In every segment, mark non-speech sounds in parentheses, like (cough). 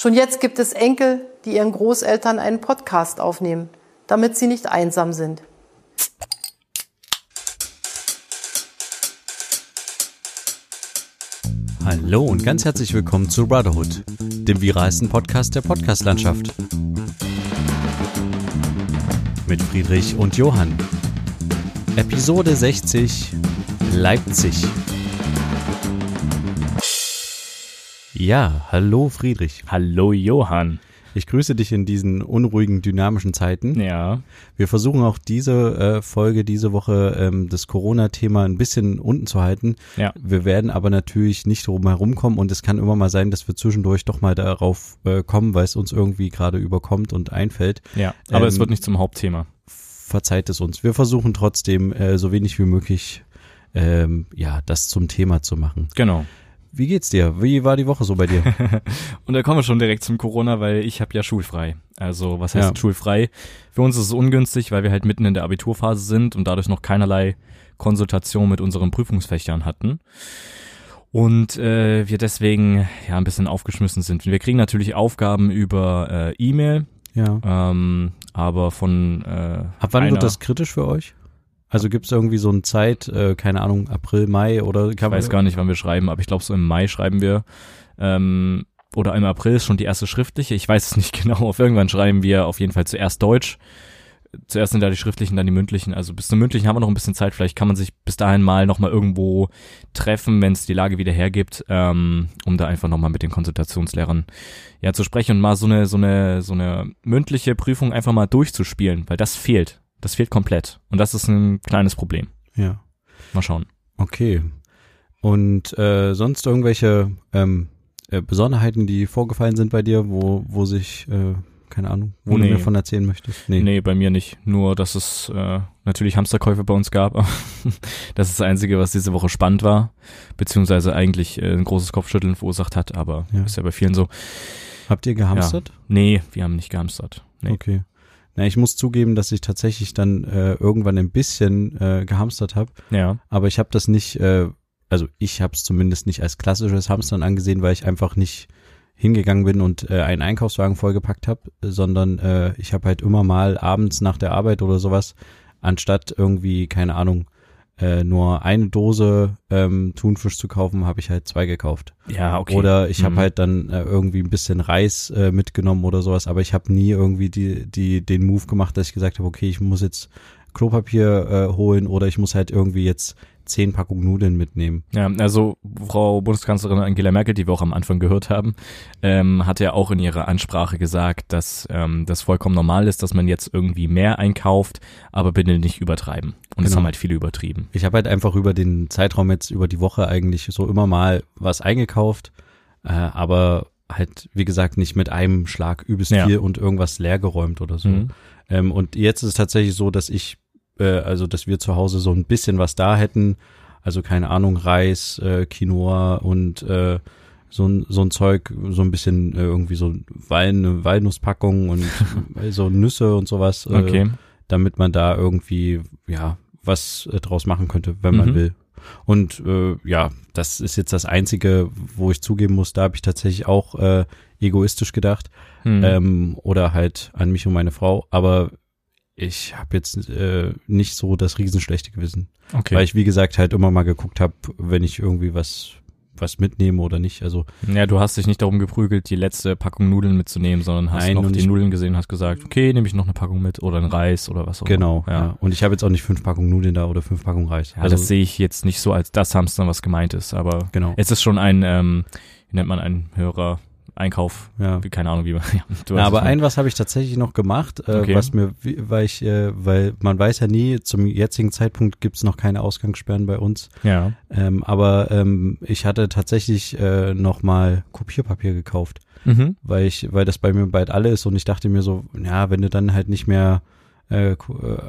Schon jetzt gibt es Enkel, die ihren Großeltern einen Podcast aufnehmen, damit sie nicht einsam sind. Hallo und ganz herzlich willkommen zu Brotherhood, dem viralsten Podcast der Podcastlandschaft. Mit Friedrich und Johann. Episode 60 Leipzig. Ja, hallo Friedrich. Hallo Johann. Ich grüße dich in diesen unruhigen, dynamischen Zeiten. Ja. Wir versuchen auch diese äh, Folge, diese Woche ähm, das Corona-Thema ein bisschen unten zu halten. Ja. Wir werden aber natürlich nicht drum herumkommen und es kann immer mal sein, dass wir zwischendurch doch mal darauf äh, kommen, weil es uns irgendwie gerade überkommt und einfällt. Ja. Aber Ähm, es wird nicht zum Hauptthema. Verzeiht es uns. Wir versuchen trotzdem äh, so wenig wie möglich ähm, ja das zum Thema zu machen. Genau. Wie geht's dir? Wie war die Woche so bei dir? (laughs) Und da kommen wir schon direkt zum Corona, weil ich habe ja schulfrei. Also was heißt Ja. schulfrei? Für uns ist es ungünstig, weil wir halt mitten in der Abiturphase sind und dadurch noch keinerlei Konsultation mit unseren Prüfungsfächern hatten. Und äh, wir deswegen ja ein bisschen aufgeschmissen sind. Wir kriegen natürlich Aufgaben über äh, E-Mail, ja. ähm, aber von äh, Ab wann wird das kritisch für euch? Also gibt's irgendwie so eine Zeit, äh, keine Ahnung, April, Mai oder Ich weiß gar nicht, wann wir schreiben, aber ich glaube so im Mai schreiben wir. Ähm, oder im April ist schon die erste schriftliche. Ich weiß es nicht (laughs) genau. Auf irgendwann schreiben wir auf jeden Fall zuerst Deutsch. Zuerst sind da die schriftlichen, dann die mündlichen. Also bis zum mündlichen haben wir noch ein bisschen Zeit. Vielleicht kann man sich bis dahin mal nochmal irgendwo treffen, wenn es die Lage wieder hergibt, ähm, um da einfach nochmal mit den Konsultationslehrern ja zu sprechen und mal so eine, so eine, so eine mündliche Prüfung einfach mal durchzuspielen, weil das fehlt. Das fehlt komplett. Und das ist ein kleines Problem. Ja, Mal schauen. okay. Und äh, sonst irgendwelche ähm, äh, Besonderheiten, die vorgefallen sind bei dir, wo, wo sich, äh, keine Ahnung, wo Nee. du mir von erzählen möchtest? Nee. bei mir nicht. Nur, dass es äh, natürlich Hamsterkäufe bei uns gab. (laughs) das ist das Einzige, was diese Woche spannend war. Beziehungsweise eigentlich äh, ein großes Kopfschütteln verursacht hat, aber Ja. ist ja bei vielen so. Habt ihr gehamstert? Nee, wir haben nicht gehamstert. Nee. Okay. Na, ich muss zugeben, dass ich tatsächlich dann äh, irgendwann ein bisschen äh, gehamstert habe, Ja. aber ich habe das nicht, äh, also ich habe es zumindest nicht als klassisches Hamstern angesehen, weil ich einfach nicht hingegangen bin und äh, einen Einkaufswagen vollgepackt habe, sondern äh, ich habe halt immer mal abends nach der Arbeit oder sowas, anstatt irgendwie, keine Ahnung, äh, nur eine Dose ähm, Thunfisch zu kaufen, habe ich halt zwei gekauft. Ja, okay. Oder ich habe Mhm. halt dann äh, irgendwie ein bisschen Reis äh, mitgenommen oder sowas, aber ich habe nie irgendwie die, die, den Move gemacht, dass ich gesagt habe, okay, ich muss jetzt Klopapier äh, holen oder ich muss halt irgendwie jetzt zehn Packungen Nudeln mitnehmen. Ja, also Frau Bundeskanzlerin Angela Merkel, die wir auch am Anfang gehört haben, ähm, hat ja auch in ihrer Ansprache gesagt, dass ähm, das vollkommen normal ist, dass man jetzt irgendwie mehr einkauft, aber bitte nicht übertreiben. Und das Genau. haben halt viele übertrieben. Ich habe halt einfach über den Zeitraum jetzt, über die Woche eigentlich so immer mal was eingekauft, äh, aber halt, wie gesagt, nicht mit einem Schlag übelst Ja. viel und irgendwas leergeräumt oder so. Mhm. Ähm, und jetzt ist es tatsächlich so, dass ich, äh, also dass wir zu Hause so ein bisschen was da hätten. Also keine Ahnung, Reis, äh, Quinoa und äh, so ein, so ein Zeug, so ein bisschen äh, irgendwie so Wal eine Walnusspackung und (laughs) so Nüsse und sowas, äh, Okay. damit man da irgendwie, ja, was äh, draus machen könnte, wenn man Mhm. will. Und äh, ja, das ist jetzt das Einzige, wo ich zugeben muss, da habe ich tatsächlich auch äh, egoistisch gedacht Hm. ähm, oder halt an mich und meine Frau. Aber ich habe jetzt äh, nicht so das riesenschlechte Gewissen, okay. weil ich wie gesagt halt immer mal geguckt habe, wenn ich irgendwie was was mitnehme oder nicht. Also Ja, du hast dich nicht darum geprügelt, die letzte Packung Nudeln mitzunehmen, sondern hast Nein, noch die Nudeln gesehen, hast gesagt, okay, nehme ich noch eine Packung mit oder einen Reis oder was auch genau. immer. Ja. Ja. Und ich habe jetzt auch nicht fünf Packungen Nudeln da oder fünf Packungen Reis. Ja, das sehe ich jetzt nicht so als das Hamstern, was gemeint ist, aber genau. es ist schon ein, ähm, wie nennt man einen höherer Einkauf? Ja. Keine Ahnung, wie man. (laughs) Ja, Na, aber ein was habe ich tatsächlich noch gemacht, äh, Okay. was mir, weil ich, äh, weil man weiß ja nie, zum jetzigen Zeitpunkt gibt's noch keine Ausgangssperren bei uns. meine. Ähm, aber ähm, ich hatte tatsächlich äh, noch mal Kopierpapier gekauft, Ja. Mhm. weil ich, weil das bei mir bald alle ist und ich dachte mir so, ja, wenn du dann halt nicht mehr äh, äh,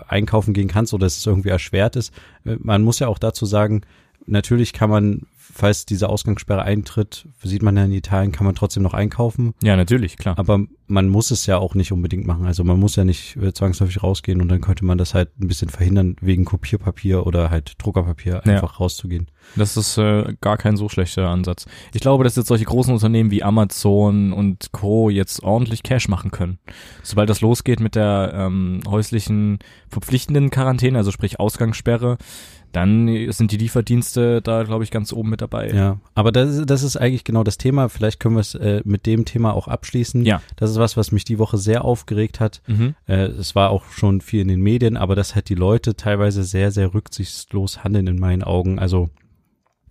einkaufen gehen kannst oder es irgendwie erschwert ist, man muss ja auch dazu sagen, natürlich kann man, falls diese Ausgangssperre eintritt, sieht man ja in Italien, kann man trotzdem noch einkaufen. Ja, natürlich, klar. Aber man muss es ja auch nicht unbedingt machen. Also man muss ja nicht äh, zwangsläufig rausgehen und dann könnte man das halt ein bisschen verhindern, wegen Kopierpapier oder halt Druckerpapier Ja. einfach rauszugehen. Das ist äh, gar kein so schlechter Ansatz. Ich glaube, dass jetzt solche großen Unternehmen wie Amazon und Co. jetzt ordentlich Cash machen können. Sobald das losgeht mit der ähm, häuslichen verpflichtenden Quarantäne, also sprich Ausgangssperre, dann sind die Lieferdienste da, glaube ich, ganz oben mit dabei. Ja, aber das, das ist eigentlich genau das Thema. Vielleicht können wir es äh, mit dem Thema auch abschließen. Ja. Das ist was, was mich die Woche sehr aufgeregt hat. Mhm. Äh, es war auch schon viel in den Medien, aber dass halt die Leute teilweise sehr, sehr rücksichtslos handeln in meinen Augen. Also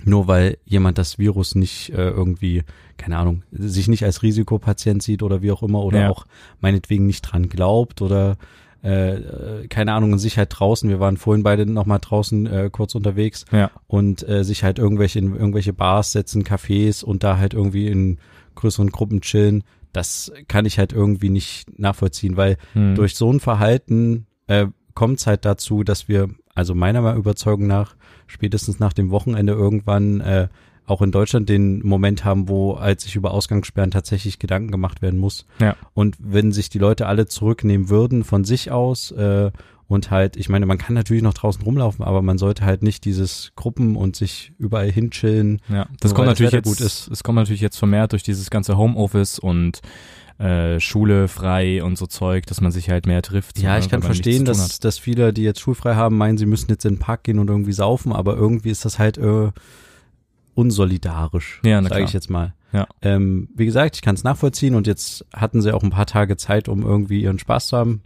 nur weil jemand das Virus nicht äh, irgendwie, keine Ahnung, sich nicht als Risikopatient sieht oder wie auch immer oder Ja. auch meinetwegen nicht dran glaubt oder äh, äh, keine Ahnung, in sich halt draußen, wir waren vorhin beide nochmal draußen äh, kurz unterwegs Ja. und äh, sich halt irgendwelche in irgendwelche Bars setzen, Cafés und da halt irgendwie in größeren Gruppen chillen, das kann ich halt irgendwie nicht nachvollziehen, weil Hm. durch so ein Verhalten äh, kommt es halt dazu, dass wir, also meiner Überzeugung nach, spätestens nach dem Wochenende irgendwann äh, auch in Deutschland den Moment haben, wo als sich über Ausgangssperren tatsächlich Gedanken gemacht werden muss. Ja. Und wenn sich die Leute alle zurücknehmen würden von sich aus äh, und halt, ich meine, man kann natürlich noch draußen rumlaufen, aber man sollte halt nicht dieses Gruppen und sich überall hinchillen. Ja, das kommt das natürlich Wetter jetzt, gut ist. es kommt natürlich jetzt vermehrt durch dieses ganze Homeoffice und äh, Schule frei und so Zeug, dass man sich halt mehr trifft. Ja, ne, ich kann verstehen, dass, dass viele, die jetzt schulfrei haben, meinen, sie müssen jetzt in den Park gehen und irgendwie saufen, aber irgendwie ist das halt äh, unsolidarisch, Ja, sage ich jetzt mal. Ja. Ähm, wie gesagt, ich kann es nachvollziehen und jetzt hatten sie auch ein paar Tage Zeit, um irgendwie ihren Spaß zu haben.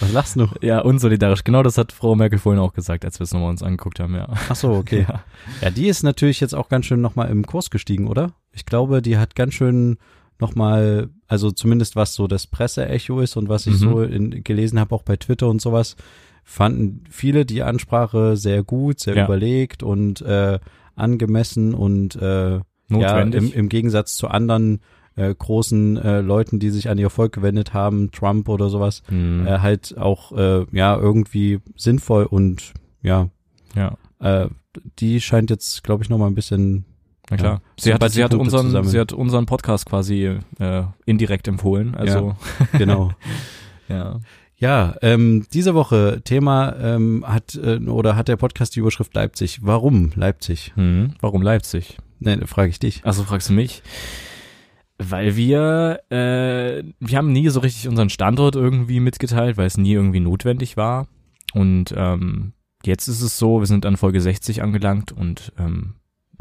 Was lachst du? Ja, unsolidarisch. Genau das hat Frau Merkel vorhin auch gesagt, als wir es nochmal uns angeguckt haben, ja. Ach so, okay. Ja. Ja, die ist natürlich jetzt auch ganz schön nochmal im Kurs gestiegen, oder? Ich glaube, die hat ganz schön nochmal, also zumindest was so das Presseecho ist und was ich Mhm. so in, gelesen habe, auch bei Twitter und sowas, fanden viele die Ansprache sehr gut, sehr Ja. überlegt und äh, angemessen und äh, ja, im, im Gegensatz zu anderen äh, großen äh, Leuten, die sich an ihr Volk gewendet haben, Trump oder sowas, Hm, äh, halt auch äh, ja irgendwie sinnvoll und ja, ja, äh, die scheint jetzt, glaube ich, noch mal ein bisschen. na klar. Ja. Sie, hat, sie, hat unseren, zusammen. sie hat unseren Podcast quasi äh, indirekt empfohlen. Also, Genau. (laughs) ja. Ja, ähm, diese Woche Thema ähm, hat äh, oder hat der Podcast die Überschrift Leipzig. Warum Leipzig? Hm, warum Leipzig? Nein, frage ich dich. Also fragst du mich? Weil wir, äh, wir haben nie so richtig unseren Standort irgendwie mitgeteilt, weil es nie irgendwie notwendig war. Und ähm, jetzt ist es so, wir sind an Folge 60 angelangt und ähm,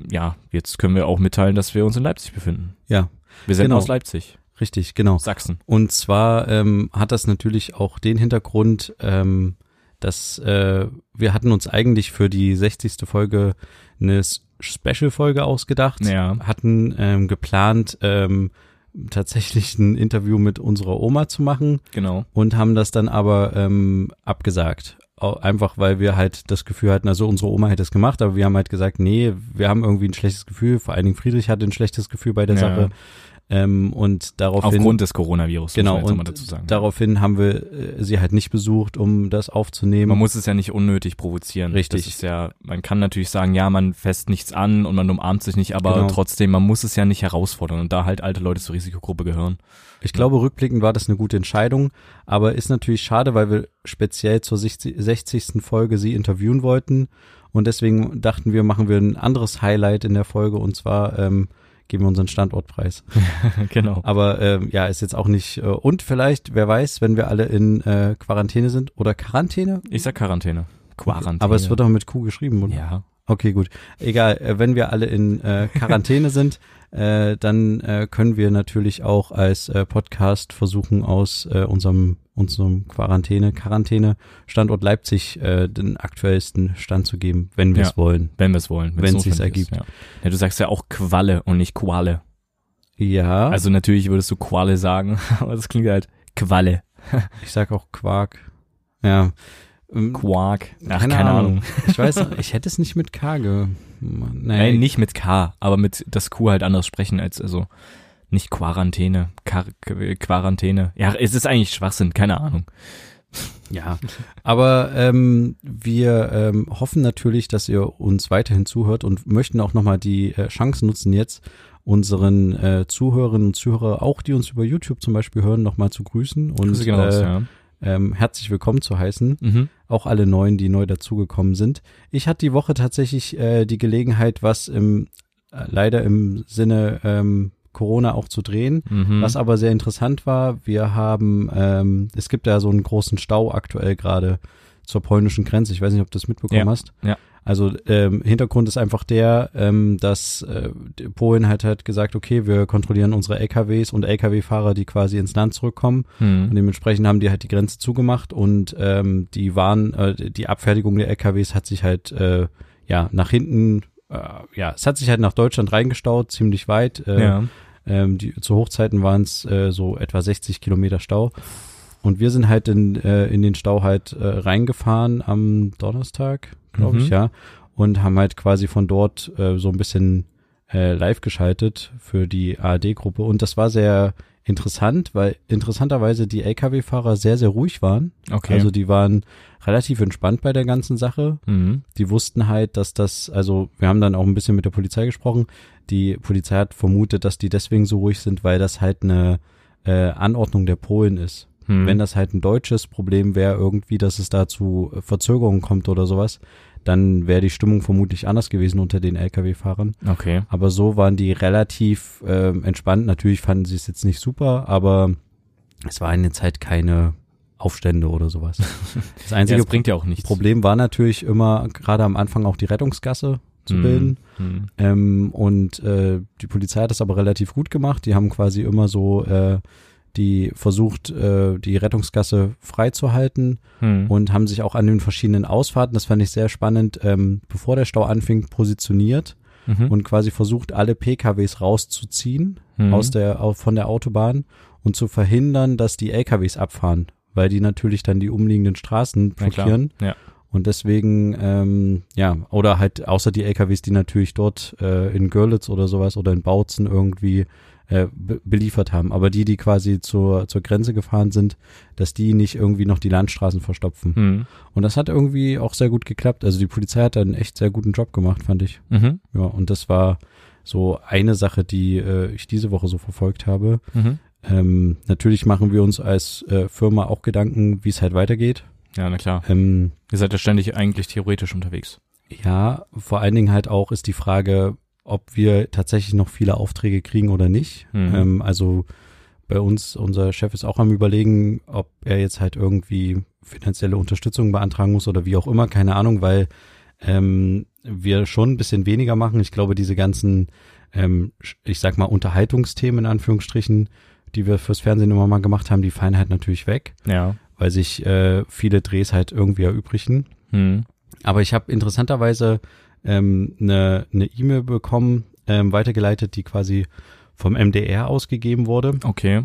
ja, jetzt können wir auch mitteilen, dass wir uns in Leipzig befinden. Ja, Wir sind Genau. aus Leipzig, richtig, genau. Sachsen. Und zwar ähm, hat das natürlich auch den Hintergrund, ähm, dass äh, wir hatten uns eigentlich für die 60. Folge eine Special-Folge ausgedacht. Ja. Hatten ähm, geplant, ähm, tatsächlich ein Interview mit unserer Oma zu machen Genau. und haben das dann aber ähm, abgesagt. Einfach weil wir halt das Gefühl hatten, also unsere Oma hätte es gemacht, aber wir haben halt gesagt, nee, wir haben irgendwie ein schlechtes Gefühl, vor allen Dingen Friedrich hatte ein schlechtes Gefühl bei der Ja. Sache. Ähm, und daraufhin Aufgrund des Coronavirus, Genau, muss man und dazu sagen. daraufhin haben wir äh, sie halt nicht besucht, um das aufzunehmen. Man muss es ja nicht unnötig provozieren. Richtig. Das ist ja, man kann natürlich sagen, ja, man fässt nichts an und man umarmt sich nicht, aber Genau. trotzdem, man muss es ja nicht herausfordern und da halt alte Leute zur Risikogruppe gehören. ich glaube, rückblickend war das eine gute Entscheidung, aber ist natürlich schade, weil wir speziell zur 60. 60. Folge sie interviewen wollten und deswegen dachten wir, machen wir ein anderes Highlight in der Folge und zwar ähm, geben wir unseren Standortpreis. (laughs) genau. Aber ähm, ja, ist jetzt auch nicht äh, und vielleicht, wer weiß, wenn wir alle in äh, Quarantäne sind oder Quarantäne? Ich sag Quarantäne. Quarantäne. Aber es wird auch mit Q geschrieben, oder? ja. Okay, gut. Egal, äh, wenn wir alle in äh, Quarantäne sind, (laughs) äh, dann äh, können wir natürlich auch als äh, Podcast versuchen, aus äh, unserem unserem Quarantäne, Quarantäne Standort Leipzig äh, den aktuellsten Stand zu geben, wenn wir es Ja. wollen. Wenn wir es wollen. Wenn es sich ergibt. Ja. ja, du sagst ja auch Qualle und nicht Quale. Ja, Also natürlich würdest du Quale sagen, (laughs) aber das klingt halt Qualle. ich sag auch Quark. Ja. Ähm, Quark. Ach, keine, Ahnung. Ich weiß, (laughs) ich hätte es nicht mit K ge. Nee, Nein, nicht mit K, aber mit das Q halt anders sprechen als also nicht Quarantäne, Quar Quarantäne. Ja, es ist eigentlich Schwachsinn, keine Ahnung. Ja, (laughs) aber ähm, wir ähm, hoffen natürlich, dass ihr uns weiterhin zuhört und möchten auch nochmal die äh, Chance nutzen, jetzt unseren äh, Zuhörerinnen und Zuhörer, auch die uns über YouTube zum Beispiel hören, nochmal zu grüßen und Grüße gehen raus, äh, ja. ähm, herzlich willkommen zu heißen. Mhm. Auch alle Neuen, die neu dazugekommen sind. Ich hatte die Woche tatsächlich äh, die Gelegenheit, was im äh, leider im Sinne ähm, Corona auch zu drehen. Mhm. Was aber sehr interessant war, wir haben, ähm, es gibt ja so einen großen Stau aktuell gerade zur polnischen Grenze. Ich weiß nicht, ob du das mitbekommen Ja, hast. ja. Also ähm, Hintergrund ist einfach der, ähm, dass äh, Polen halt halt gesagt, okay, wir kontrollieren unsere LKWs und LKW-Fahrer, die quasi ins Land zurückkommen. Und Mhm. dementsprechend haben die halt die Grenze zugemacht und ähm, die waren, äh, die Abfertigung der LKWs hat sich halt äh, ja nach hinten, äh, ja, es hat sich halt nach Deutschland reingestaut, ziemlich weit. Äh, Ja. Ähm, die, zu Hochzeiten waren es äh, so etwa 60 Kilometer Stau. Und wir sind halt in, äh, in den Stau halt äh, reingefahren am Donnerstag, glaube ich, Mhm. ja. Und haben halt quasi von dort äh, so ein bisschen äh, live geschaltet für die ARD-Gruppe. Und das war sehr interessant, weil interessanterweise die Lkw-Fahrer sehr, sehr ruhig waren. Okay. Also die waren relativ entspannt bei der ganzen Sache mhm. die wussten halt, dass das, also wir haben dann auch ein bisschen mit der Polizei gesprochen. Die Polizei hat vermutet, dass die deswegen so ruhig sind, weil das halt eine äh, Anordnung der Polen ist. Mhm. Wenn das halt ein deutsches Problem wäre, irgendwie, dass es da zu Verzögerungen kommt oder sowas, dann wäre die Stimmung vermutlich anders gewesen unter den Lkw-Fahrern. Okay. Aber so waren die relativ ähm, entspannt. Natürlich fanden sie es jetzt nicht super, aber es war in der Zeit keine Aufstände oder sowas. (laughs) Das Ja, einzige das bringt ja auch nichts. Problem war natürlich immer gerade am Anfang auch die Rettungsgasse zu Mhm. bilden. Mhm. Ähm, und äh, die Polizei hat das aber relativ gut gemacht. Die haben quasi immer so äh, die versucht, äh, die Rettungsgasse freizuhalten Mhm. und haben sich auch an den verschiedenen Ausfahrten, das fand ich sehr spannend, ähm, bevor der Stau anfing, positioniert Mhm. und quasi versucht, alle PKWs rauszuziehen Mhm. aus der, von der Autobahn und zu verhindern, dass die LKWs abfahren, weil die natürlich dann die umliegenden Straßen blockieren. Ja. Und deswegen, ähm, ja, oder halt außer die LKWs, die natürlich dort äh, in Görlitz oder sowas oder in Bautzen irgendwie äh, be beliefert haben. Aber die, die quasi zur, zur Grenze gefahren sind, dass die nicht irgendwie noch die Landstraßen verstopfen. Mhm. Und das hat irgendwie auch sehr gut geklappt. Also die Polizei hat da einen echt sehr guten Job gemacht, fand ich. Mhm. Ja, und das war so eine Sache, die äh, ich diese Woche so verfolgt habe. Mhm. Ähm, natürlich machen wir uns als äh, Firma auch Gedanken, wie es halt weitergeht. Ja, na klar. Ähm, Ihr seid ja ständig eigentlich theoretisch unterwegs. Ja, vor allen Dingen halt auch ist die Frage, ob wir tatsächlich noch viele Aufträge kriegen oder nicht. Mhm. Ähm, also bei uns, unser Chef ist auch am überlegen, ob er jetzt halt irgendwie finanzielle Unterstützung beantragen muss oder wie auch immer, keine Ahnung, weil ähm, wir schon ein bisschen weniger machen. Ich glaube, diese ganzen, ähm, ich sag mal, Unterhaltungsthemen in Anführungsstrichen, die wir fürs Fernsehen immer mal gemacht haben, die fallen halt natürlich weg, Ja. weil sich äh, viele Drehs halt irgendwie erübrigen. Mhm. Aber ich habe interessanterweise ähm, eine ne E-Mail bekommen, ähm, weitergeleitet, die quasi vom MDR ausgegeben wurde. Okay.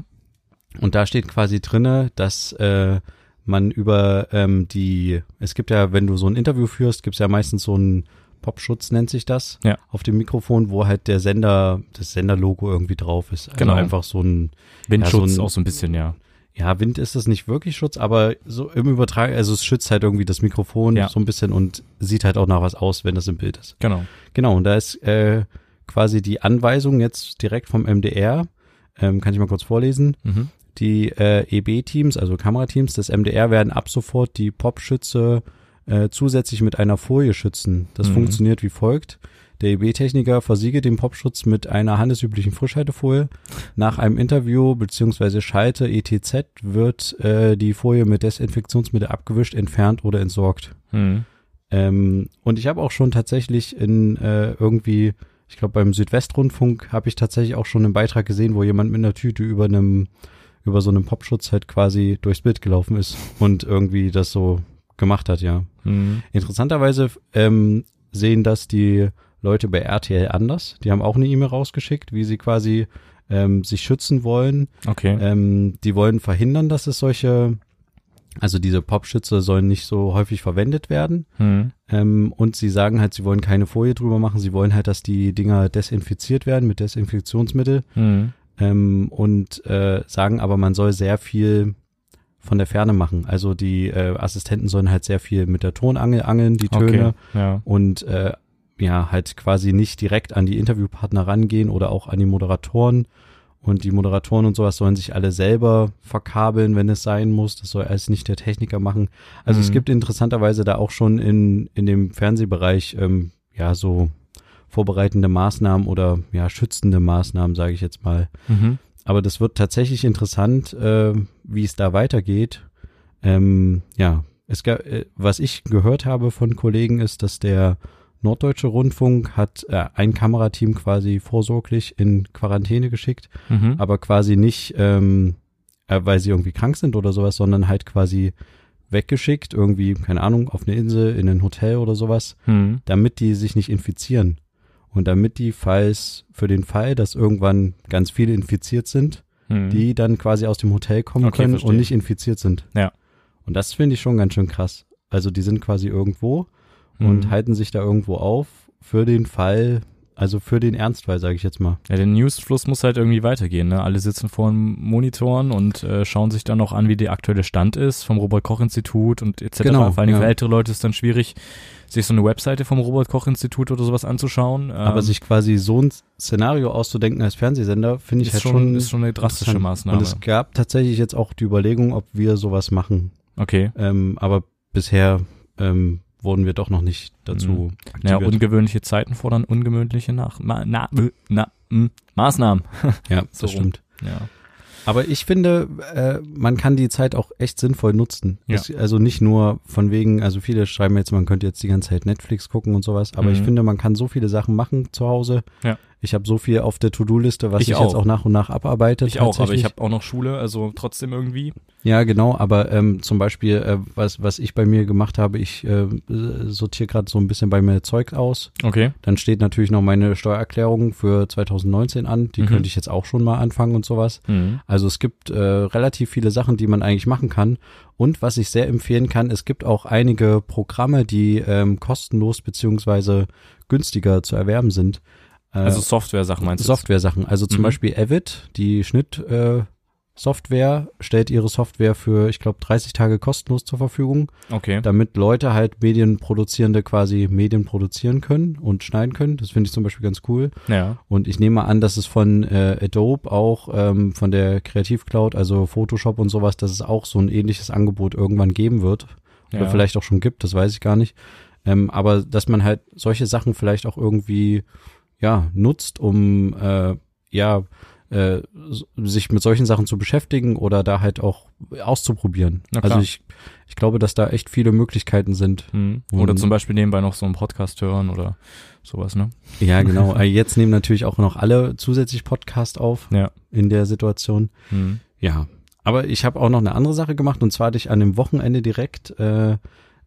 Und da steht quasi drinne, dass äh, man über ähm, die, es gibt ja, wenn du so ein Interview führst, gibt's ja meistens so einen Popschutz, nennt sich das, Ja. auf dem Mikrofon, wo halt der Sender, das Senderlogo irgendwie drauf ist. Also Genau. einfach so ein, Windschutz Ja, so ein- auch so ein bisschen, ja. Ja, Wind ist es nicht wirklich Schutz, aber so im Übertrag, also es schützt halt irgendwie das Mikrofon Ja. so ein bisschen und sieht halt auch nach was aus, wenn das im Bild ist. Genau. Genau, und da ist äh, quasi die Anweisung jetzt direkt vom MDR, ähm, kann ich mal kurz vorlesen. Mhm. Die äh, EB-Teams, also Kamerateams des MDR, werden ab sofort die Popschütze äh, zusätzlich mit einer Folie schützen. Das Mhm. funktioniert wie folgt. Der EB-Techniker versiege den Popschutz mit einer handelsüblichen Frischhaltefolie. Nach einem Interview bzw. Schalte ETZ wird äh, die Folie mit Desinfektionsmittel abgewischt, entfernt oder entsorgt. Mhm. Ähm, und ich habe auch schon tatsächlich in äh, irgendwie, ich glaube beim Südwestrundfunk habe ich tatsächlich auch schon einen Beitrag gesehen, wo jemand mit einer Tüte über einem über so einem Popschutz halt quasi durchs Bild gelaufen ist und irgendwie das so gemacht hat, ja. Mhm. Interessanterweise ähm, sehen das die Leute bei RTL anders. Die haben auch eine E-Mail rausgeschickt, wie sie quasi ähm, sich schützen wollen. Okay. Ähm, die wollen verhindern, dass es solche, also diese Popschütze sollen nicht so häufig verwendet werden. Mhm. Ähm, und sie sagen halt, sie wollen keine Folie drüber machen. Sie wollen halt, dass die Dinger desinfiziert werden mit Desinfektionsmittel. Mhm. Ähm, und äh, sagen aber, man soll sehr viel von der Ferne machen. Also die äh, Assistenten sollen halt sehr viel mit der Tonangel angeln, die Töne. Okay. Ja. Und äh, ja, halt quasi nicht direkt an die Interviewpartner rangehen oder auch an die Moderatoren. Und die Moderatoren und sowas sollen sich alle selber verkabeln, wenn es sein muss. Das soll alles nicht der Techniker machen. Also es Mhm. gibt interessanterweise da auch schon in, in dem Fernsehbereich ähm, ja so vorbereitende Maßnahmen oder ja schützende Maßnahmen, sage ich jetzt mal. Mhm. Aber das wird tatsächlich interessant, äh, wie es da weitergeht. Ähm, ja, es gab, äh, was ich gehört habe von Kollegen ist, dass der Norddeutsche Rundfunk hat äh, ein Kamerateam quasi vorsorglich in Quarantäne geschickt, Mhm. aber quasi nicht, ähm, äh, weil sie irgendwie krank sind oder sowas, sondern halt quasi weggeschickt, irgendwie, keine Ahnung, auf eine Insel, in ein Hotel oder sowas, Mhm. damit die sich nicht infizieren. Und damit die, falls für den Fall, dass irgendwann ganz viele infiziert sind, Mhm. die dann quasi aus dem Hotel kommen Okay, können verstehe. und nicht infiziert sind. Ja. Und das finde ich schon ganz schön krass. Also die sind quasi irgendwo und Mhm. halten sich da irgendwo auf für den Fall, also für den Ernstfall, sage ich jetzt mal. Ja, der Newsfluss muss halt irgendwie weitergehen. Ne? Alle sitzen vor den Monitoren und äh, schauen sich dann auch an, wie der aktuelle Stand ist vom Robert-Koch-Institut und etc. Genau, Vor Dingen ja. für ältere Leute ist dann schwierig, sich so eine Webseite vom Robert-Koch-Institut oder sowas anzuschauen. Aber Ähm, sich quasi so ein Szenario auszudenken als Fernsehsender, finde ich halt schon, schon, ist schon eine drastische. Maßnahme. Und es gab tatsächlich jetzt auch die Überlegung, ob wir sowas machen. Okay. Ähm, aber bisher ähm, wurden wir doch noch nicht dazu Mhm. Ja, aktiviert. ungewöhnliche Zeiten fordern ungewöhnliche nach ma, na, na, m, Maßnahmen. ja, (laughs) so das stimmt. Ja. Aber ich finde, äh, man kann die Zeit auch echt sinnvoll nutzen. Ja. Es, also nicht nur von wegen, also viele schreiben jetzt, man könnte jetzt die ganze Zeit Netflix gucken und sowas, aber ich Mhm. finde, man kann so viele Sachen machen zu Hause. Ja. Ich habe so viel auf der To-Do-Liste, was Ich ich, auch. jetzt auch nach und nach abarbeite. Ich auch, aber ich habe auch noch Schule, also trotzdem irgendwie. Ja, genau, aber ähm, zum Beispiel, äh, was, was ich bei mir gemacht habe, ich äh, sortiere gerade so ein bisschen bei mir Zeug aus. Okay. Dann steht natürlich noch meine Steuererklärung für 2019 an. Die Mhm. könnte ich jetzt auch schon mal anfangen und sowas. Mhm. Also es gibt äh, relativ viele Sachen, die man eigentlich machen kann. Und was ich sehr empfehlen kann, es gibt auch einige Programme, die ähm, kostenlos beziehungsweise günstiger zu erwerben sind. Äh, Also Software-Sachen meinst du? Software-Sachen. Also zum Mhm. Beispiel Avid, die Schnitt äh, stellt ihre Software für, ich glaube, 30 Tage kostenlos zur Verfügung, Okay. damit Leute halt Medienproduzierende quasi Medien produzieren können und schneiden können. Das finde ich zum Beispiel ganz cool. Ja. Und ich nehme an, dass es von äh, Adobe auch ähm, von der Kreativcloud, also Photoshop und sowas, dass es auch so ein ähnliches Angebot irgendwann geben wird. ja. Oder vielleicht auch schon gibt, das weiß ich gar nicht. Ähm, aber dass man halt solche Sachen vielleicht auch irgendwie ja nutzt, um äh, ja äh, sich mit solchen Sachen zu beschäftigen oder da halt auch auszuprobieren. Also ich, ich glaube, dass da echt viele Möglichkeiten sind. Mhm. Oder zum Beispiel nebenbei noch so einen Podcast hören oder sowas, ne? Ja, (laughs) genau. Äh, Jetzt nehmen natürlich auch noch alle zusätzlich Podcast auf Ja. in der Situation. Mhm. Ja, aber ich habe auch noch eine andere Sache gemacht und zwar hatte ich an dem Wochenende direkt äh,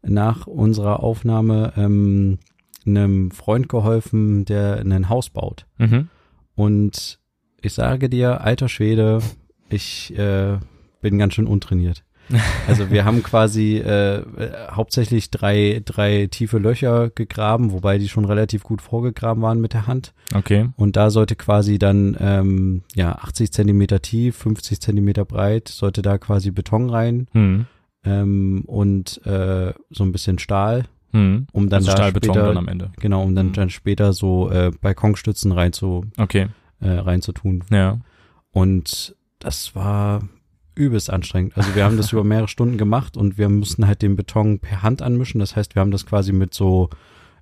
nach unserer Aufnahme ähm, einem Freund geholfen, der ein Haus baut. Mhm. Und ich sage dir, alter Schwede, ich äh, bin ganz schön untrainiert. (laughs) Also wir haben quasi äh, hauptsächlich drei, drei tiefe Löcher gegraben, wobei die schon relativ gut vorgegraben waren mit der Hand. Okay. Und da sollte quasi dann ähm, ja 80 Zentimeter tief, 50 Zentimeter breit, sollte da quasi Beton rein Mhm. ähm, und äh, so ein bisschen Stahl, Mhm. um dann also da Stahlbeton später dann am Ende. genau, um dann, Mhm. dann später so äh, Balkonstützen rein zu Okay. äh, reinzutun. Ja. Und das war übelst anstrengend. Also wir haben das (laughs) über mehrere Stunden gemacht und wir mussten halt den Beton per Hand anmischen. Das heißt, wir haben das quasi mit so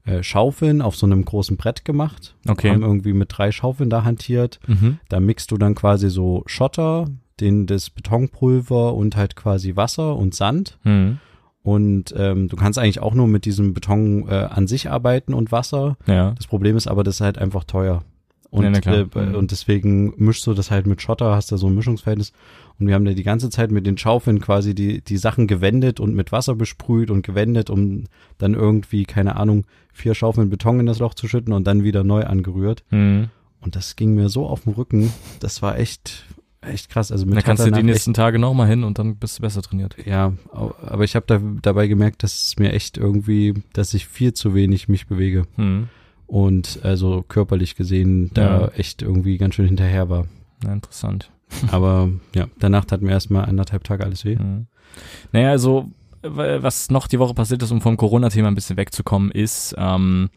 äh, Schaufeln auf so einem großen Brett gemacht. Okay. Haben irgendwie mit drei Schaufeln da hantiert. Mhm. Da mixt du dann quasi so Schotter, den das Betonpulver und halt quasi Wasser und Sand. Mhm. Und ähm, du kannst eigentlich auch nur mit diesem Beton äh, an sich arbeiten und Wasser. Ja. Das Problem ist aber, das ist halt einfach teuer. Und, Ja, äh, Mhm. und deswegen mischst du das halt mit Schotter, hast da so ein Mischungsverhältnis. Und wir haben da die ganze Zeit mit den Schaufeln quasi die, die Sachen gewendet und mit Wasser besprüht und gewendet, um dann irgendwie, keine Ahnung, vier Schaufeln Beton in das Loch zu schütten und dann wieder neu angerührt. Mhm. Und das ging mir so auf den Rücken. Das war echt, echt krass. Also mit Dann kannst du die nächsten Tage nochmal hin und dann bist du besser trainiert. Ja, aber ich habe da, dabei gemerkt, dass es mir echt irgendwie, dass ich viel zu wenig mich bewege. Mhm. Und also körperlich gesehen da Ja. echt irgendwie ganz schön hinterher war. Ja, interessant. Aber ja, danach tat mir erstmal anderthalb Tage alles weh. Mhm. Naja, also was noch die Woche passiert ist, um vom Corona-Thema ein bisschen wegzukommen, ist, ähm,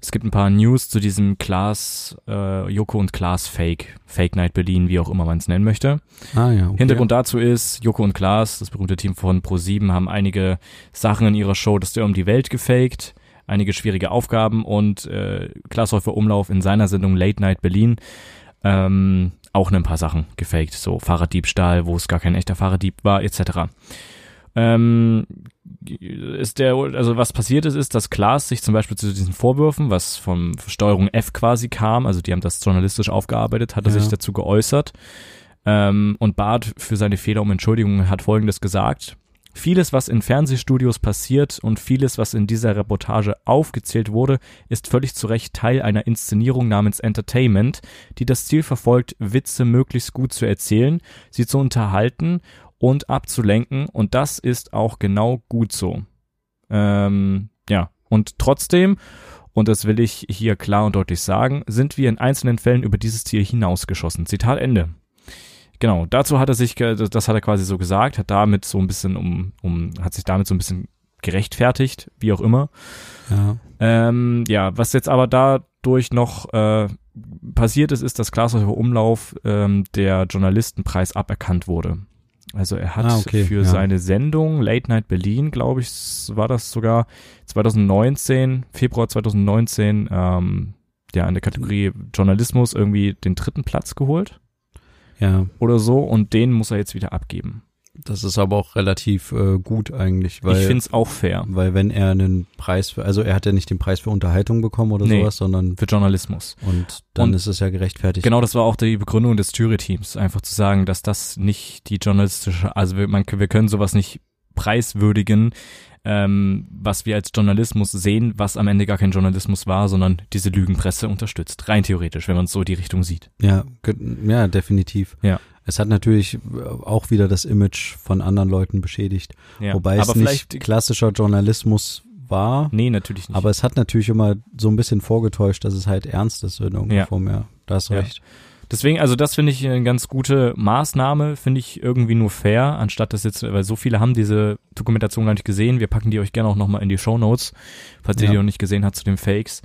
es gibt ein paar News zu diesem Klaas, äh, Joko und Klaas Fake, Fake Night Berlin, wie auch immer man es nennen möchte. Ah ja. Okay. Hintergrund dazu ist, Joko und Klaas, das berühmte Team von Pro7, haben einige Sachen in ihrer Show Das um die Welt gefaked, einige schwierige Aufgaben und äh, Klaas Häufer Umlauf in seiner Sendung Late Night Berlin ähm, auch ein paar Sachen gefaked, so Fahrraddiebstahl, wo es gar kein echter Fahrraddieb war, etc. Ähm, ist der, also was passiert ist, ist, dass Klaas sich zum Beispiel zu diesen Vorwürfen, was vom Steuerung F quasi kam, also die haben das journalistisch aufgearbeitet, hat er Ja. sich dazu geäußert ähm, und bat für seine Fehler um Entschuldigung, hat Folgendes gesagt. Vieles, was in Fernsehstudios passiert und vieles, was in dieser Reportage aufgezählt wurde, ist völlig zu Recht Teil einer Inszenierung namens Entertainment, die das Ziel verfolgt, Witze möglichst gut zu erzählen, sie zu unterhalten und abzulenken und das ist auch genau gut so. Ähm, ja, und trotzdem, und das will ich hier klar und deutlich sagen, sind wir in einzelnen Fällen über dieses Ziel hinausgeschossen. Zitat Ende. Genau, dazu hat er sich, das hat er quasi so gesagt, hat damit so ein bisschen um, um, hat sich damit so ein bisschen gerechtfertigt, wie auch immer. Ja. Ähm, ja, was jetzt aber dadurch noch äh, passiert ist, ist, dass Glashäufer Umlauf ähm, der Journalistenpreis aberkannt wurde. Also er hat Ah, okay, für ja. seine Sendung Late Night Berlin, glaube ich, war das sogar 2019, Februar 2019, ähm, ja, in der Kategorie Journalismus irgendwie den dritten Platz geholt Ja. oder so und den muss er jetzt wieder abgeben. Das ist aber auch relativ äh, gut eigentlich, weil ich finde es auch fair weil wenn er einen Preis für, also er hat ja nicht den Preis für Unterhaltung bekommen oder Nee. sowas, sondern für Journalismus. und dann Und- ist es ja gerechtfertigt. Genau, das war auch die Begründung des Jury-Teams, einfach zu sagen, dass das nicht die journalistische, also wir, man, wir können sowas nicht preiswürdigen, ähm, was wir als Journalismus sehen, was am Ende gar kein Journalismus war, sondern diese Lügenpresse unterstützt. Rein theoretisch, wenn man es so die Richtung sieht. Ja, ja, definitiv. Ja. Es hat natürlich auch wieder das Image von anderen Leuten beschädigt, Ja. wobei es vielleicht, nicht klassischer Journalismus war, nee, natürlich nicht. aber es hat natürlich immer so ein bisschen vorgetäuscht, dass es halt ernst ist in irgendeiner Ja. Form, ja. Da hast Ja. recht. Deswegen, also das finde ich eine ganz gute Maßnahme, finde ich irgendwie nur fair, anstatt das jetzt, weil so viele haben diese Dokumentation gar nicht gesehen. Wir packen die euch gerne auch nochmal in die Show Notes, falls ihr die noch nicht gesehen habt zu den Fakes.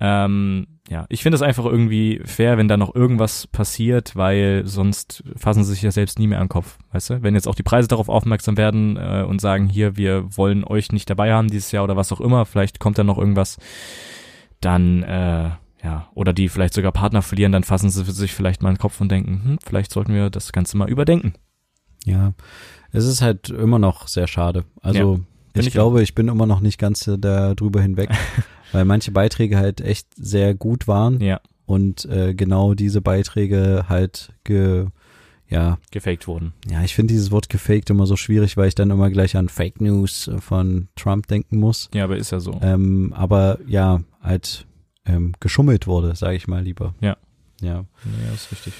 Ähm, ja, ich finde es einfach irgendwie fair, wenn da noch irgendwas passiert, weil sonst fassen sie sich ja selbst nie mehr an den Kopf, weißt du? Wenn jetzt auch die Preise darauf aufmerksam werden äh, und sagen, hier, wir wollen euch nicht dabei haben dieses Jahr oder was auch immer, vielleicht kommt da noch irgendwas, dann äh, ja, oder die vielleicht sogar Partner verlieren, dann fassen sie sich vielleicht mal in den Kopf und denken, hm, vielleicht sollten wir das Ganze mal überdenken. Ja, es ist halt immer noch sehr schade. Also Find ich, ich glaube, ich bin immer noch nicht ganz äh, da drüber hinweg, (laughs) weil manche Beiträge halt echt sehr gut waren Ja, und äh, genau diese Beiträge halt ge, ja, gefaked wurden. ja, ich finde dieses Wort gefaked immer so schwierig, weil ich dann immer gleich an Fake News von Trump denken muss. Ja, aber ist ja so. Ähm, aber ja, halt ähm, geschummelt wurde, sage ich mal lieber. Ja. Ja. Ja, ist richtig.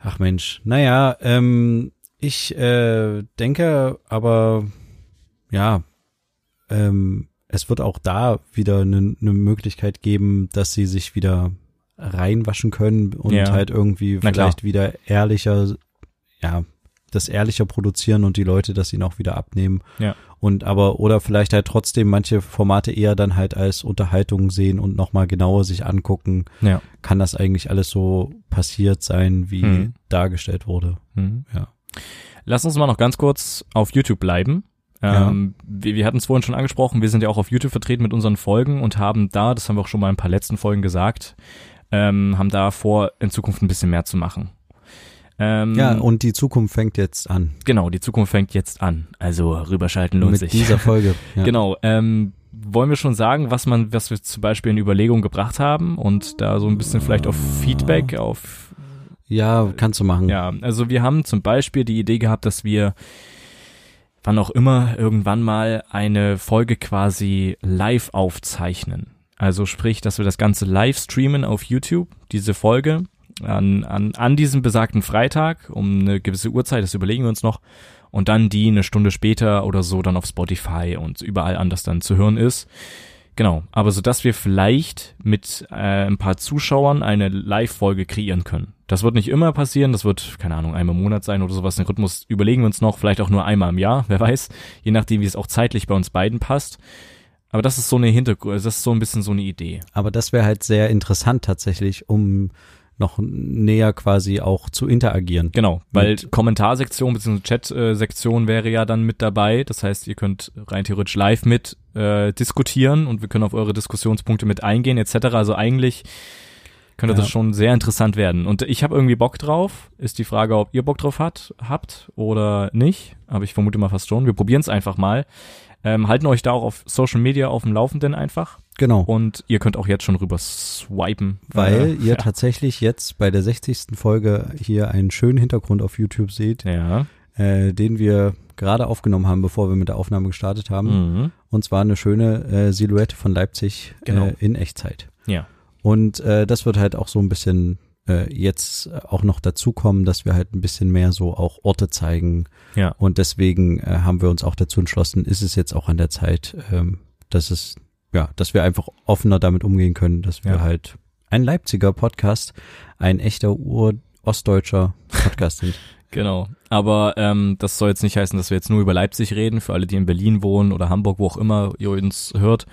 Ach Mensch, naja, ähm, ich äh, denke aber, ja, ähm, es wird auch da wieder eine ne Möglichkeit geben, dass sie sich wieder reinwaschen können und Ja. halt irgendwie Na klar. vielleicht wieder ehrlicher, ja, das ehrlicher produzieren und die Leute das ihnen auch wieder abnehmen. Ja. Und aber, oder vielleicht halt trotzdem manche Formate eher dann halt als Unterhaltung sehen und nochmal genauer sich angucken, Ja. kann das eigentlich alles so passiert sein, wie Mhm. dargestellt wurde. Mhm. Ja. Lass uns mal noch ganz kurz auf YouTube bleiben. Ja. Ähm, wir wir hatten es vorhin schon angesprochen, wir sind ja auch auf YouTube vertreten mit unseren Folgen und haben da, das haben wir auch schon mal in ein paar letzten Folgen gesagt, ähm, haben da vor, in Zukunft ein bisschen mehr zu machen. Ähm, Ja, und die Zukunft fängt jetzt an. genau, die Zukunft fängt jetzt an. Also rüberschalten lohnt mit sich. dieser Folge. (laughs) Ja. Genau. Ähm, wollen wir schon sagen, was man, was wir zum Beispiel in Überlegung gebracht haben und da so ein bisschen vielleicht auf Feedback, auf Ja, kannst du machen. ja, also wir haben zum Beispiel die Idee gehabt, dass wir wann auch immer irgendwann mal eine Folge quasi live aufzeichnen. Also sprich, dass wir das Ganze live streamen auf YouTube, diese Folge, an, an, an diesem besagten Freitag um eine gewisse Uhrzeit, das überlegen wir uns noch, und dann die eine Stunde später oder so dann auf Spotify und überall anders dann zu hören ist. Genau, aber so dass wir vielleicht mit äh, ein paar Zuschauern eine Live-Folge kreieren können. Das wird nicht immer passieren, das wird, keine Ahnung, einmal im Monat sein oder sowas. Den Rhythmus überlegen wir uns noch, vielleicht auch nur einmal im Jahr, wer weiß, je nachdem, wie es auch zeitlich bei uns beiden passt. Aber das ist so eine Hintergrund, das ist so ein bisschen so eine Idee. Aber das wäre halt sehr interessant tatsächlich, um noch näher quasi auch zu interagieren. Genau, weil Kommentarsektion bzw. Chat-Sektion wäre ja dann mit dabei. Das heißt, ihr könnt rein theoretisch live mit äh, diskutieren und wir können auf eure Diskussionspunkte mit eingehen etc. Also eigentlich könnte Ja. das schon sehr interessant werden. Und ich habe irgendwie Bock drauf. Ist die Frage, ob ihr Bock drauf hat, habt oder nicht. Aber ich vermute mal fast schon. Wir probieren es einfach mal. Ähm, halten euch da auch auf Social Media auf dem Laufenden einfach. Genau. Und ihr könnt auch jetzt schon rüber swipen. Weil äh, ihr tatsächlich jetzt bei der 60. Folge hier einen schönen Hintergrund auf YouTube seht, Ja. äh, den wir gerade aufgenommen haben, bevor wir mit der Aufnahme gestartet haben. Mhm. Und zwar eine schöne äh, Silhouette von Leipzig Genau. äh, in Echtzeit. Ja. Und äh, das wird halt auch so ein bisschen äh, jetzt auch noch dazukommen, dass wir halt ein bisschen mehr so auch Orte zeigen. Ja. Und deswegen äh, haben wir uns auch dazu entschlossen, ist es jetzt auch an der Zeit, ähm, dass es, ja, dass wir einfach offener damit umgehen können, dass wir Ja. halt ein Leipziger Podcast, ein echter ur-ostdeutscher Podcast sind. (laughs) Genau. Aber ähm, das soll jetzt nicht heißen, dass wir jetzt nur über Leipzig reden, für alle, die in Berlin wohnen oder Hamburg, wo auch immer ihr uns hört,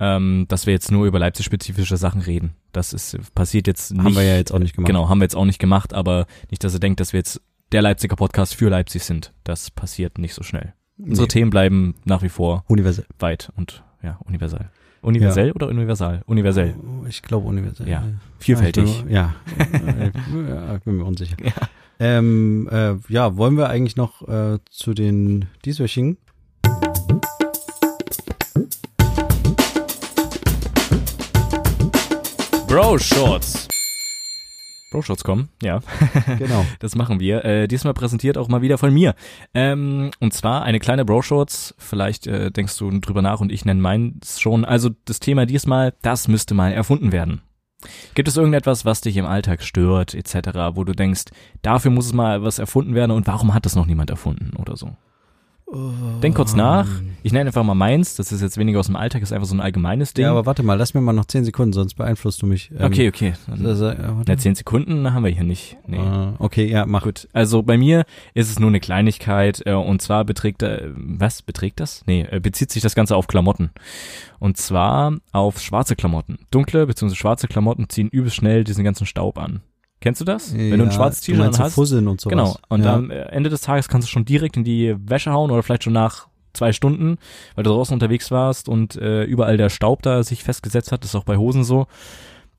ähm, dass wir jetzt nur über Leipzig-spezifische Sachen reden. Das ist passiert jetzt nicht. Haben wir ja jetzt auch nicht gemacht. Genau, haben wir jetzt auch nicht gemacht, aber nicht, dass ihr denkt, dass wir jetzt der Leipziger Podcast für Leipzig sind. Das passiert nicht so schnell. Unsere Nee. Themen bleiben nach wie vor Universell. weit und ja, universal. Universell oder universal? Universell. Oh, Ich glaube universell. Ja. Vielfältig. Ja, ich bin, ja. (laughs) ja, ich bin mir unsicher. Ähm, äh, ja, wollen wir eigentlich noch äh, zu den dieswöchigen? Bro Shorts. Bro Shorts kommen, ja. (laughs) Genau. Das machen wir. Äh, diesmal präsentiert auch mal wieder von mir. Ähm, und zwar eine kleine Bro-Shorts. Vielleicht äh, denkst du drüber nach und ich nenne meins schon. Also das Thema diesmal, das müsste mal erfunden werden. Gibt es irgendetwas, was dich im Alltag stört, etc., wo du denkst, dafür muss es mal was erfunden werden und warum hat das noch niemand erfunden oder so? Denk kurz nach. Ich nenne einfach mal meins. Das ist jetzt weniger aus dem Alltag, ist einfach so ein allgemeines Ding. Ja, aber warte mal, lass mir mal noch zehn Sekunden, sonst beeinflusst du mich. Ähm, okay, okay. Dann, Also, äh, na, zehn Sekunden haben wir hier nicht. Nee. Äh, okay, ja, mach. Gut, also bei mir ist es nur eine Kleinigkeit äh, und zwar beträgt, äh, was beträgt das? Nee, äh, bezieht sich das Ganze auf Klamotten. Und zwar auf schwarze Klamotten. Dunkle bzw. schwarze Klamotten ziehen übelst schnell diesen ganzen Staub an. Kennst du das? Wenn du ein schwarzes T-Shirt hast. Fusseln und sowas. Genau. Und ja. am äh, Ende des Tages kannst du schon direkt in die Wäsche hauen oder vielleicht schon nach zwei Stunden, weil du draußen unterwegs warst und äh, überall der Staub da sich festgesetzt hat. Das ist auch bei Hosen so.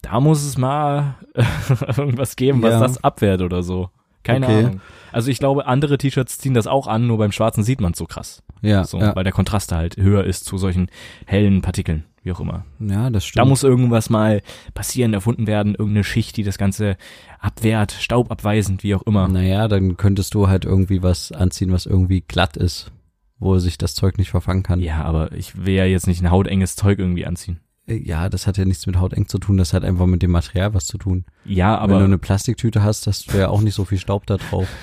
Da muss es mal (laughs) irgendwas geben, was Ja. das abwehrt oder so. Keine Okay. Ahnung. Also ich glaube, andere T-Shirts ziehen das auch an, nur beim Schwarzen sieht man so krass. ja, So, ja. weil der Kontrast halt höher ist zu solchen hellen Partikeln, wie auch immer. ja, das stimmt. Da muss irgendwas mal passieren, erfunden werden, irgendeine Schicht, die das Ganze abwehrt, staubabweisend, wie auch immer. Naja, dann könntest du halt irgendwie was anziehen, was irgendwie glatt ist, wo sich das Zeug nicht verfangen kann. Ja, aber ich will ja jetzt nicht ein hautenges Zeug irgendwie anziehen. Äh, Ja, das hat ja nichts mit hauteng zu tun, das hat einfach mit dem Material was zu tun. Ja, Wenn du aber eine Plastiktüte hast, hast du ja auch nicht so viel Staub da drauf. (laughs)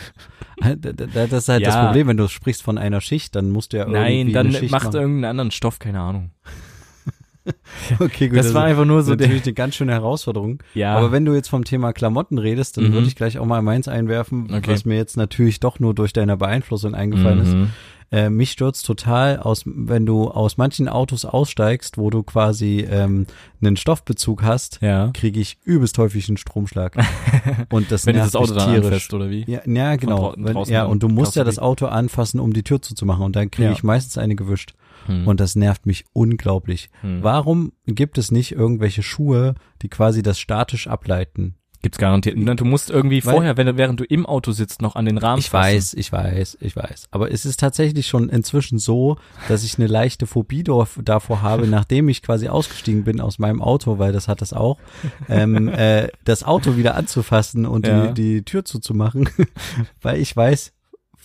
Da- das ist halt das Ja. Problem, wenn du sprichst von einer Schicht, dann musst du ja irgendwie nein, dann macht machen. irgendeinen anderen Stoff, keine Ahnung. (laughs) Okay, gut, Das war einfach nur das so ist der, natürlich eine ganz schöne Herausforderung. ja, Aber wenn du jetzt vom Thema Klamotten redest, dann Mhm. würde ich gleich auch mal meins einwerfen, Okay. was mir jetzt natürlich doch nur durch deine Beeinflussung eingefallen ist. Mhm. Äh, mich stürzt total aus, wenn du aus manchen Autos aussteigst, wo du quasi ähm, einen Stoffbezug hast, Ja. kriege ich übelst häufig einen Stromschlag. (laughs) Und das Wenn nervt das Auto dann tierisch. anfasst, oder wie? Ja, ja genau. Wenn, ja, und du musst ja das Auto anfassen, um die Tür zuzumachen. Und dann kriege Ja. ich meistens eine gewischt. Hm. Und das nervt mich unglaublich. Hm. Warum gibt es nicht irgendwelche Schuhe, die quasi das statisch ableiten? Gibt's garantiert. Du musst irgendwie Weil- vorher, wenn während du im Auto sitzt, noch an den Rahmen Ich weiß, ich weiß, ich weiß. Aber es ist tatsächlich schon inzwischen so, dass ich eine leichte Phobie davor habe, (laughs) nachdem ich quasi ausgestiegen bin aus meinem Auto, weil das hat das auch, ähm, äh, das Auto wieder anzufassen und Ja. die, die Tür zuzumachen, (laughs) weil ich weiß,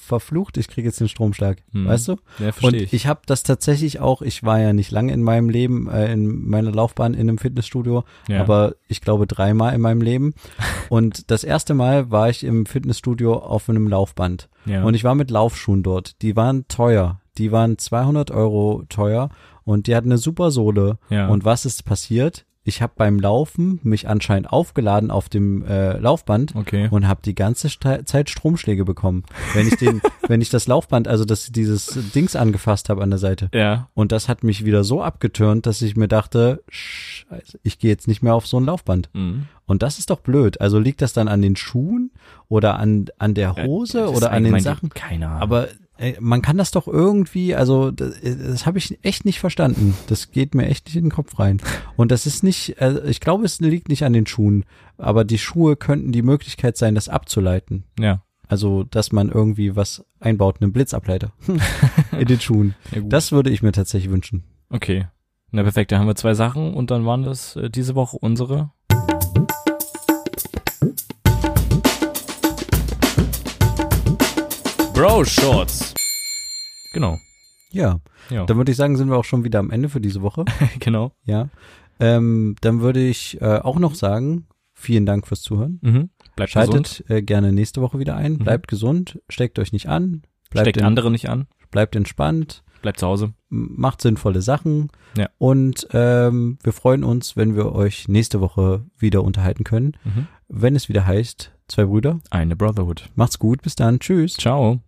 verflucht, ich kriege jetzt den Stromschlag, Hm. weißt du? Ja, Und verstehe ich. ich habe das tatsächlich auch, ich war ja nicht lange in meinem Leben, äh, in meiner Laufbahn in einem Fitnessstudio, ja. aber ich glaube dreimal in meinem Leben. (laughs) Und das erste Mal war ich im Fitnessstudio auf einem Laufband. ja. Und ich war mit Laufschuhen dort. Die waren teuer. Die waren 200 Euro teuer und die hatten eine super Sohle. ja. Und was ist passiert? Ich habe beim Laufen mich anscheinend aufgeladen auf dem äh, Laufband Okay. und habe die ganze Zeit Stromschläge bekommen, wenn ich den, (laughs) wenn ich das Laufband, also das dieses Dings angefasst habe an der Seite. Ja. Und das hat mich wieder so abgetürnt, dass ich mir dachte, Scheiße, ich gehe jetzt nicht mehr auf so ein Laufband. Mhm. Und das ist doch blöd. Also liegt das dann an den Schuhen oder an an der Ja, Hose ist oder an den Sachen? Keine Ahnung. Aber man kann das doch irgendwie, also das, das habe ich echt nicht verstanden. Das geht mir echt nicht in den Kopf rein. Und das ist nicht, äh, ich glaube, es liegt nicht an den Schuhen, aber die Schuhe könnten die Möglichkeit sein, das abzuleiten. ja. Also, dass man irgendwie was einbaut, einen Blitzableiter (laughs) in den Schuhen. (laughs) ja. Das würde ich mir tatsächlich wünschen. Okay. Na perfekt, da haben wir zwei Sachen und dann waren das äh, diese Woche unsere. Bro Shorts. Genau. Ja, Ja. dann würde ich sagen, sind wir auch schon wieder am Ende für diese Woche. (laughs) genau. Ja. Ähm, dann würde ich äh, auch noch sagen, vielen Dank fürs Zuhören. Mhm. Bleibt gesund. Schaltet äh, gerne nächste Woche wieder ein. Mhm. Bleibt gesund, steckt euch nicht an, bleibt, Steckt in, andere nicht an. bleibt entspannt, Bleibt zu Hause. macht sinnvolle Sachen. Ja. Und ähm, wir freuen uns, wenn wir euch nächste Woche wieder unterhalten können, Mhm. wenn es wieder heißt, zwei Brüder. Eine Brotherhood. Macht's gut, bis dann, tschüss. Ciao.